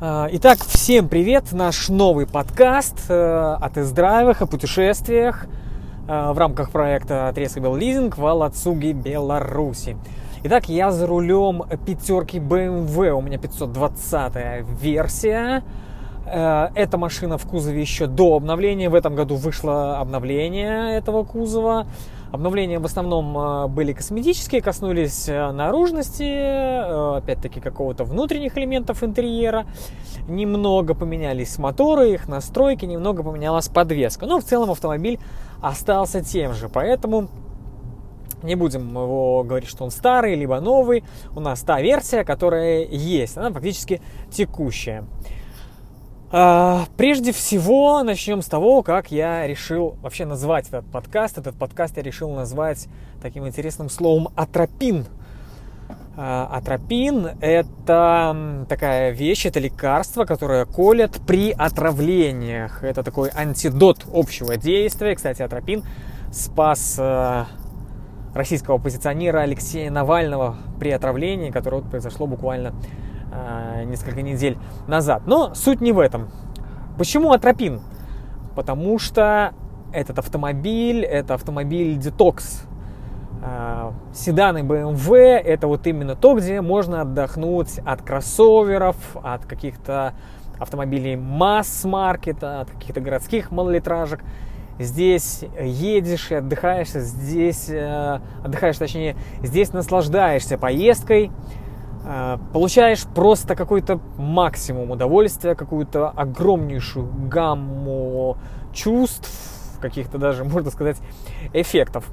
А, итак, всем привет! Наш новый подкаст э, о тест-драйвах, о путешествиях э, в рамках проекта Трескабел Лизинг в Алацуге, Беларуси. Итак, я за рулем пятерки BMW, у меня 520 версия. Э, эта машина в кузове еще до обновления. В этом году вышло обновление этого кузова. Обновления в основном э, были косметические, коснулись э, наружности, э, опять-таки какого-то внутренних элементов интерьера. Немного поменялись моторы, их настройки, немного поменялась подвеска. Но в целом автомобиль остался тем же, поэтому не будем его говорить, что он старый, либо новый. У нас та версия, которая есть, она фактически текущая. А, прежде всего, начнем с того, как я решил вообще назвать этот подкаст. Этот подкаст я решил назвать таким интересным словом «атропин». А, атропин – это такая вещь, это лекарство, которое колят при отравлениях. Это такой антидот общего действия. Кстати, атропин спас э, российского оппозиционера Алексея Навального при отравлении, которое произошло буквально несколько недель назад. Но суть не в этом. Почему Атропин? Потому что этот автомобиль, это автомобиль детокс. Э, седаны BMW это вот именно то, где можно отдохнуть от кроссоверов, от каких-то автомобилей масс-маркета, от каких-то городских малолитражек. Здесь едешь и отдыхаешь, здесь э, отдыхаешь, точнее, здесь наслаждаешься поездкой, Э, получаешь просто какой-то максимум удовольствия, какую-то огромнейшую гамму чувств, каких-то даже, можно сказать, эффектов.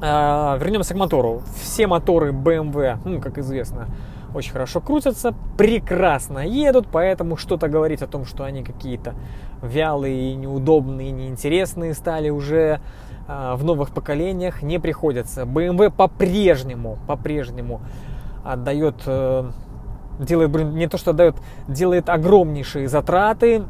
Э, вернемся к мотору. Все моторы BMW, ну, как известно, очень хорошо крутятся, прекрасно едут, поэтому что-то говорить о том, что они какие-то вялые, неудобные, неинтересные стали уже э, в новых поколениях не приходится. BMW по-прежнему, по-прежнему отдает, э, делает, не то что отдает, делает огромнейшие затраты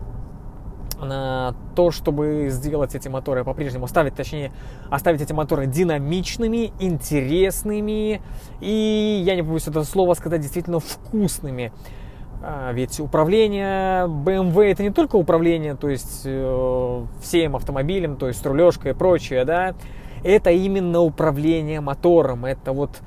на то, чтобы сделать эти моторы по-прежнему, оставить, точнее, оставить эти моторы динамичными, интересными и, я не побоюсь это слово сказать, действительно вкусными. А, ведь управление BMW это не только управление, то есть э, всем автомобилем, то есть рулежкой и прочее, да, это именно управление мотором, это вот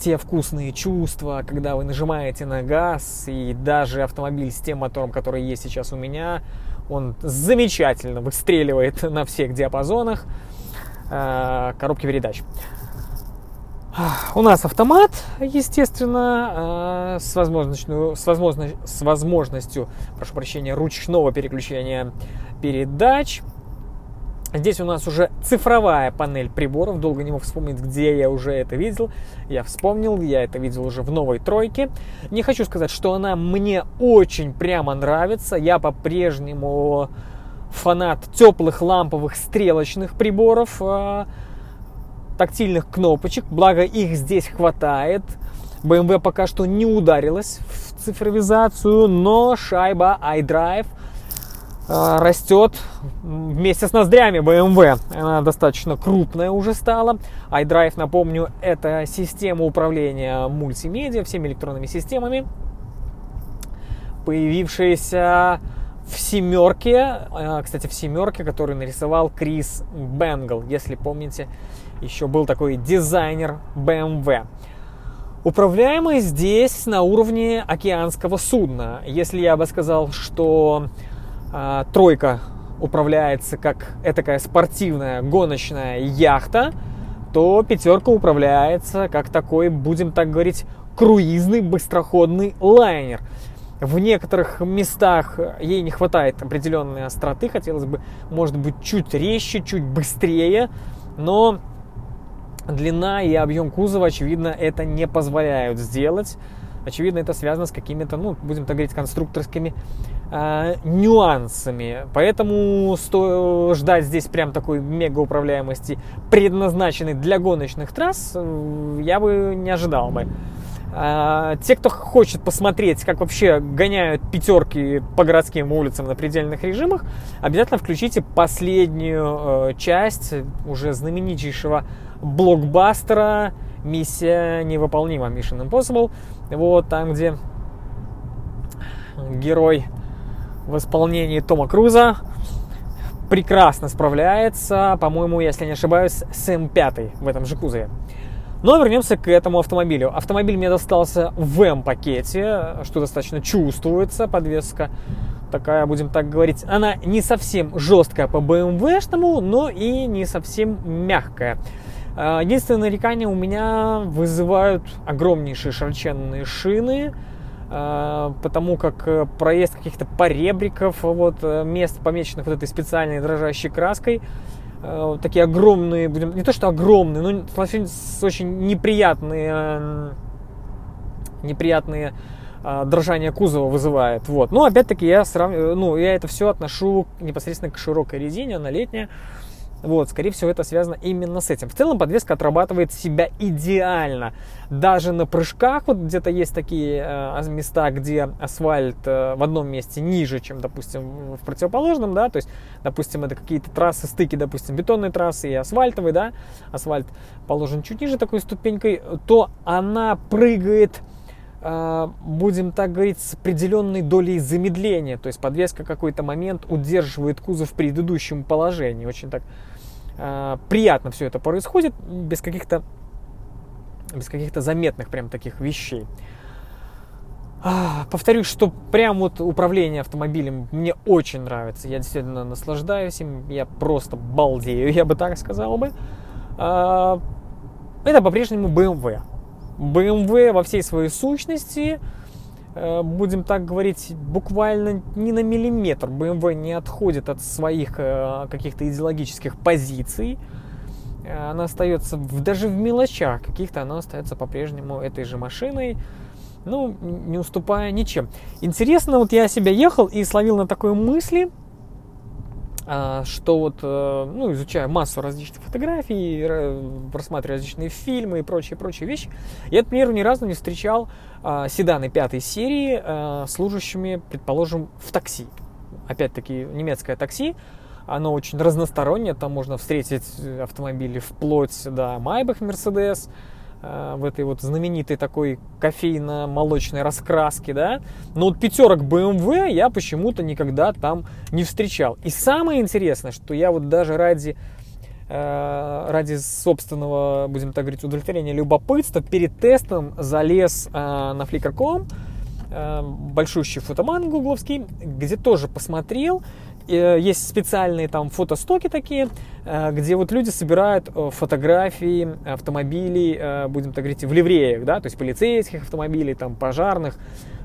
те вкусные чувства, когда вы нажимаете на газ, и даже автомобиль с тем мотором, который есть сейчас у меня, он замечательно выстреливает на всех диапазонах э, коробки передач. У нас автомат, естественно, э, с возможностью, с, возможностью, с возможностью, прошу прощения, ручного переключения передач. Здесь у нас уже цифровая панель приборов. Долго не мог вспомнить, где я уже это видел. Я вспомнил, я это видел уже в новой тройке. Не хочу сказать, что она мне очень прямо нравится. Я по-прежнему фанат теплых ламповых стрелочных приборов, а, тактильных кнопочек. Благо их здесь хватает. BMW пока что не ударилась в цифровизацию, но шайба iDrive – растет вместе с ноздрями BMW. Она достаточно крупная уже стала. iDrive, напомню, это система управления мультимедиа, всеми электронными системами, появившаяся в семерке, э, кстати, в семерке, который нарисовал Крис Бенгл, если помните, еще был такой дизайнер BMW. Управляемый здесь на уровне океанского судна. Если я бы сказал, что а, тройка управляется как этакая спортивная гоночная яхта, то пятерка управляется как такой, будем так говорить, круизный быстроходный лайнер. В некоторых местах ей не хватает определенной остроты, хотелось бы, может быть, чуть резче, чуть быстрее, но длина и объем кузова, очевидно, это не позволяют сделать. Очевидно, это связано с какими-то, ну, будем так говорить, конструкторскими э, нюансами. Поэтому сто, ждать здесь прям такой мега управляемости, предназначенной для гоночных трасс, э, я бы не ожидал бы. А, те, кто хочет посмотреть, как вообще гоняют пятерки по городским улицам на предельных режимах, обязательно включите последнюю э, часть уже знаменитейшего блокбастера «Миссия невыполнима» Mission Impossible. Вот там, где герой в исполнении Тома Круза, прекрасно справляется, по-моему, если не ошибаюсь, с М5 в этом же кузове. Но вернемся к этому автомобилю. Автомобиль мне достался в М-пакете, что достаточно чувствуется, подвеска такая, будем так говорить, она не совсем жесткая по BMW-шному, но и не совсем мягкая. А, единственное нарекание у меня вызывают огромнейшие широченные шины, потому как э, проезд каких-то поребриков, вот, э, мест, помеченных вот этой специальной дрожащей краской, э, такие огромные, будем, не то что огромные, но очень неприятные, неприятные а, дрожание кузова вызывает. Вот. Но опять-таки я сравниваю, ну, я это все отношу непосредственно к широкой резине, она летняя. Вот, скорее всего, это связано именно с этим. В целом подвеска отрабатывает себя идеально. Даже на прыжках, вот где-то есть такие э, места, где асфальт э, в одном месте ниже, чем, допустим, в противоположном, да, то есть, допустим, это какие-то трассы, стыки, допустим, бетонной трассы и асфальтовой, да, асфальт положен чуть ниже такой ступенькой, то она прыгает а, будем так говорить, с определенной долей замедления. То есть подвеска какой-то момент удерживает кузов в предыдущем положении. Очень так э, приятно все это происходит, без каких-то без каких-то заметных прям таких вещей. А, повторюсь, что прям вот управление автомобилем мне очень нравится. Я действительно наслаждаюсь им. Я просто балдею, я бы так сказал бы. А, это по-прежнему BMW. BMW во всей своей сущности, будем так говорить, буквально ни на миллиметр BMW не отходит от своих э, каких-то идеологических позиций. Э, она остается даже в мелочах каких-то, она остается по-прежнему этой же машиной, ну, не уступая ничем. Интересно, вот я себя ехал и словил на такой мысли, что вот, э, ну, изучая массу различных фотографий, просматривая различные фильмы и прочие-прочие вещи, я, например, ни разу не встречал а, седаны пятой серии, а, служащими, предположим, в такси. Опять-таки, немецкое такси, оно очень разностороннее, там можно встретить автомобили вплоть до Майбах Мерседес, Э, в этой вот знаменитой такой кофейно-молочной раскраске, да. Но вот пятерок BMW я почему-то никогда там не встречал. И самое интересное, что я вот даже ради э, ради собственного, будем так говорить, удовлетворения любопытства перед тестом залез э, на flickr.com большущий фотоман гугловский, где тоже посмотрел, Э, есть специальные там фотостоки такие, э, где вот люди собирают э, фотографии автомобилей, будем так говорить, в ливреях, да, то есть полицейских автомобилей, там, пожарных,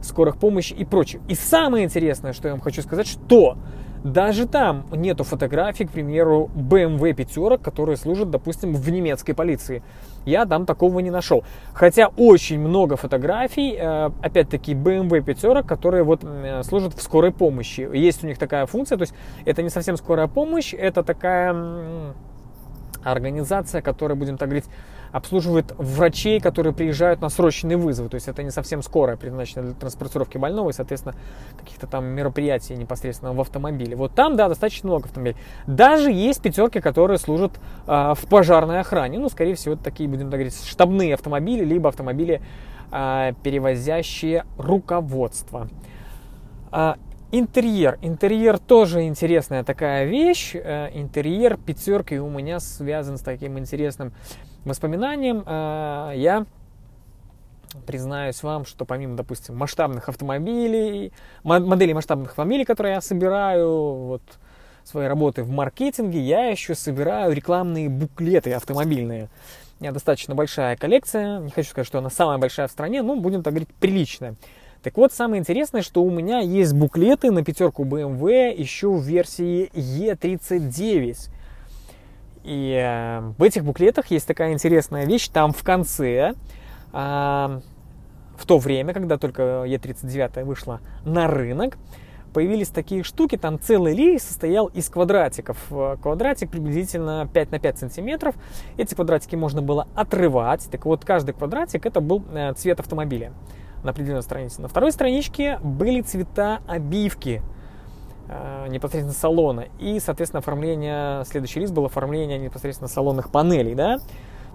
скорых помощи и прочее. И самое интересное, что я вам хочу сказать, что даже там нету фотографий, к примеру, BMW пятерок, которые служат, допустим, в немецкой полиции. Я там такого не нашел. Хотя очень много фотографий, э, опять-таки, BMW пятерок, которые вот э, служат в скорой помощи. Есть у них такая функция, то есть это не совсем скорая помощь, это такая организация, которая, будем так говорить, обслуживает врачей, которые приезжают на срочный вызов. То есть это не совсем скорая, предназначена для транспортировки больного и, соответственно, каких-то там мероприятий непосредственно в автомобиле. Вот там, да, достаточно много автомобилей. Даже есть пятерки, которые служат э, в пожарной охране. Ну, скорее всего, это такие, будем так говорить, штабные автомобили, либо автомобили, э, перевозящие руководство. Интерьер. Интерьер тоже интересная такая вещь. Э, интерьер пятерки у меня связан с таким интересным воспоминанием. Э, я признаюсь вам, что помимо, допустим, масштабных автомобилей, моделей масштабных автомобилей, которые я собираю, вот, своей работы в маркетинге, я еще собираю рекламные буклеты автомобильные. У меня достаточно большая коллекция, не хочу сказать, что она самая большая в стране, но будем так говорить, приличная. Так вот, самое интересное, что у меня есть буклеты на пятерку BMW еще в версии E39. И э, в этих буклетах есть такая интересная вещь. Там в конце, э, в то время, когда только E39 вышла на рынок, появились такие штуки, там целый лей состоял из квадратиков. Квадратик приблизительно 5 на 5 сантиметров. Эти квадратики можно было отрывать. Так вот, каждый квадратик это был э, цвет автомобиля на определенной странице. На второй страничке были цвета обивки э, непосредственно салона. И, соответственно, оформление, следующий лист был оформление непосредственно салонных панелей, да.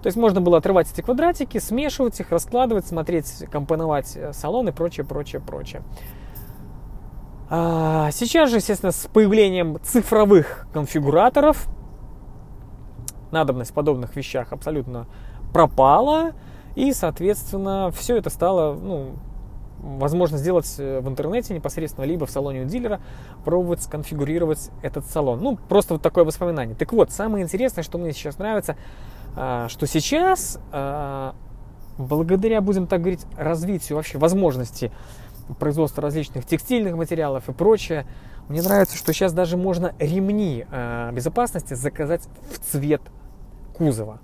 То есть можно было отрывать эти квадратики, смешивать их, раскладывать, смотреть, компоновать э, салон и прочее, прочее, прочее. А, сейчас же, естественно, с появлением цифровых конфигураторов надобность в подобных вещах абсолютно пропала, и, соответственно, все это стало, ну, возможно сделать в интернете непосредственно, либо в салоне у дилера, пробовать сконфигурировать этот салон. Ну, просто вот такое воспоминание. Так вот, самое интересное, что мне сейчас нравится, а, что сейчас, а, благодаря, будем так говорить, развитию вообще возможностей производства различных текстильных материалов и прочее, мне нравится, что сейчас даже можно ремни а, безопасности заказать в цвет кузова.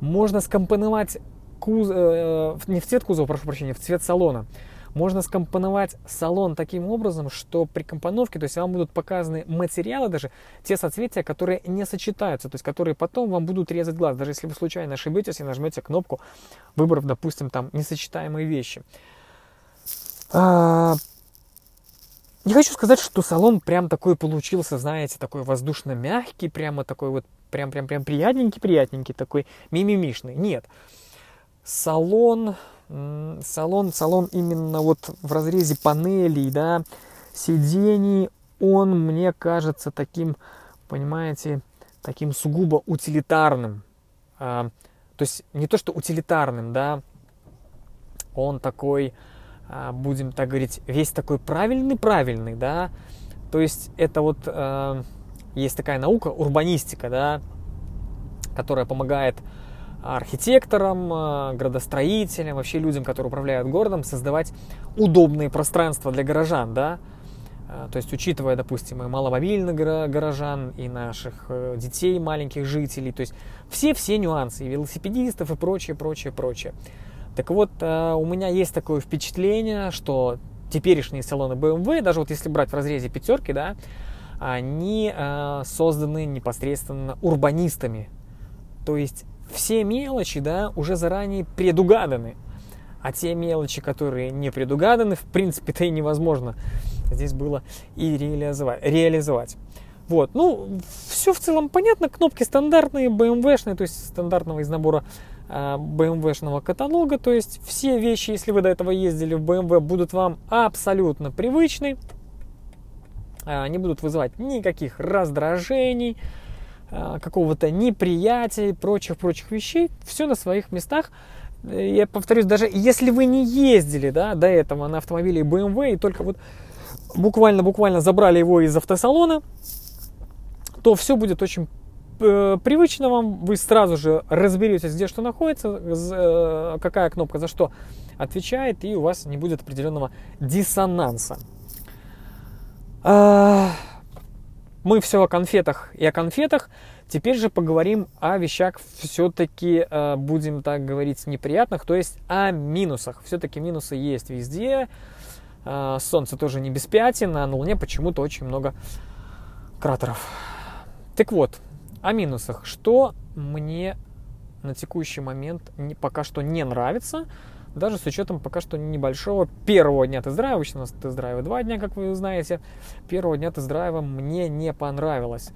Можно скомпоновать куз... Э, не в цвет кузова, прошу прощения, в цвет салона. Можно скомпоновать салон таким образом, что при компоновке, то есть вам будут показаны материалы даже, те соцветия, которые не сочетаются, то есть которые потом вам будут резать глаз, даже если вы случайно ошибетесь и нажмете кнопку, выбрав, допустим, там несочетаемые вещи. А... Не хочу сказать, что салон прям такой получился, знаете, такой воздушно-мягкий, прямо такой вот, прям-прям-прям приятненький-приятненький, такой мимимишный. Нет. Салон, салон, салон именно вот в разрезе панелей, да, сидений, он мне кажется таким, понимаете, таким сугубо утилитарным. А, то есть не то, что утилитарным, да, он такой, а, будем так говорить, весь такой правильный-правильный, да, то есть это вот а, есть такая наука, урбанистика, да, которая помогает архитекторам, э, градостроителям, вообще людям, которые управляют городом, создавать удобные пространства для горожан, да, э, то есть учитывая, допустим, и маломобильных горожан, и наших э, детей, маленьких жителей, то есть все-все нюансы, и велосипедистов, и прочее, прочее, прочее. Так вот, у меня есть такое впечатление, что теперешние салоны BMW, даже вот если брать в разрезе пятерки, да, они созданы непосредственно урбанистами. То есть все мелочи, да, уже заранее предугаданы. А те мелочи, которые не предугаданы, в принципе-то и невозможно здесь было и реализовать. Вот, ну, все в целом понятно, кнопки стандартные, BMW-шные, то есть стандартного из набора BMW-шного каталога, то есть все вещи, если вы до этого ездили в BMW, будут вам абсолютно привычны, э, не будут вызывать никаких раздражений, а, какого-то неприятия и прочих-прочих вещей, все на своих местах. Я повторюсь, даже если вы не ездили да, до этого на автомобиле BMW и только вот буквально-буквально забрали его из автосалона, то все будет очень э, привычно вам, вы сразу же разберетесь, где что находится, э, какая кнопка за что отвечает, и у вас не будет определенного диссонанса. Мы все о конфетах и о конфетах. Теперь же поговорим о вещах все-таки, э, будем так говорить, неприятных, то есть о минусах. Все-таки минусы есть везде. Э, солнце тоже не без пятен, а на Луне почему-то очень много кратеров. Так вот, о минусах. Что мне на текущий момент пока что не нравится – даже с учетом пока что небольшого первого дня тест-драйва, у нас тест-драйвы два дня, как вы знаете, первого дня тест-драйва мне не понравилось.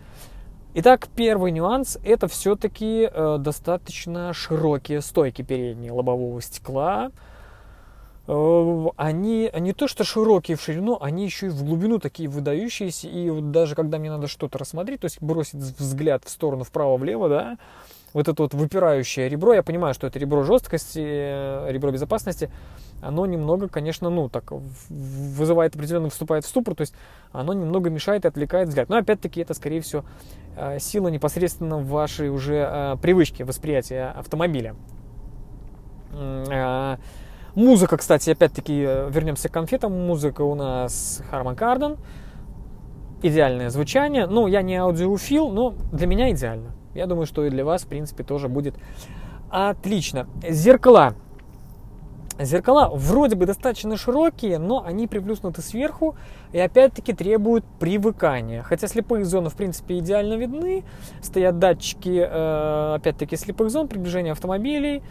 Итак, первый нюанс – это все-таки э, достаточно широкие стойки передние лобового стекла. Э, они не то что широкие в ширину, они еще и в глубину такие выдающиеся. И вот даже когда мне надо что-то рассмотреть, то есть бросить взгляд в сторону вправо-влево, да, вот это вот выпирающее ребро, я понимаю, что это ребро жесткости, э, ребро безопасности, оно немного, конечно, ну, так, вызывает определенно, вступает в ступор, то есть оно немного мешает и отвлекает взгляд. Но опять-таки это, скорее всего, э, сила непосредственно вашей уже э, привычки восприятия автомобиля. Музыка, кстати, опять-таки, вернемся к конфетам. Музыка у нас Harman Kardon. Идеальное звучание. Ну, я не аудиофил, но для меня идеально. Я думаю, что и для вас, в принципе, тоже будет отлично. Зеркала. Зеркала вроде бы достаточно широкие, но они приплюснуты сверху и опять-таки требуют привыкания. Хотя слепые зоны в принципе идеально видны, стоят датчики э, опять-таки слепых зон, приближения автомобилей,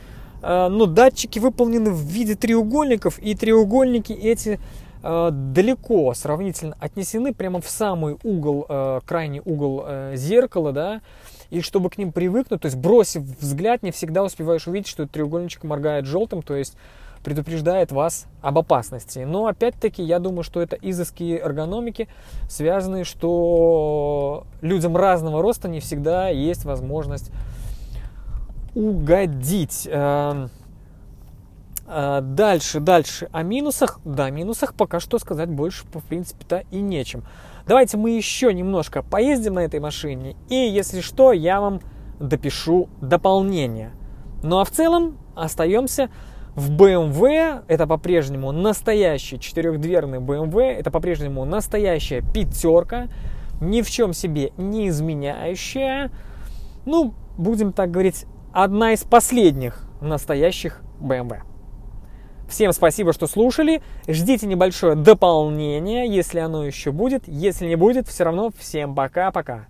э, но датчики выполнены в виде треугольников и треугольники эти э, далеко сравнительно отнесены прямо в самый угол, крайний угол зеркала, да, и чтобы к ним привыкнуть, то есть бросив взгляд, не всегда успеваешь увидеть, что треугольничек моргает желтым, то есть предупреждает вас об опасности. Но опять-таки я думаю, что это изыски эргономики, связанные, что людям разного роста не всегда есть возможность угодить. Эм, э, дальше, дальше. О минусах. Да, о минусах пока что сказать больше, в принципе-то, и нечем. Давайте мы еще немножко поездим на этой машине. И, если что, я вам допишу дополнение. Ну а в целом остаемся в BMW. Это по-прежнему настоящий четырехдверный BMW. Это по-прежнему настоящая пятерка. Ни в чем себе не изменяющая. Ну, будем так говорить, одна из последних настоящих BMW. Всем спасибо, что слушали. Ждите небольшое дополнение, если оно еще будет. Если не будет, все равно всем пока-пока.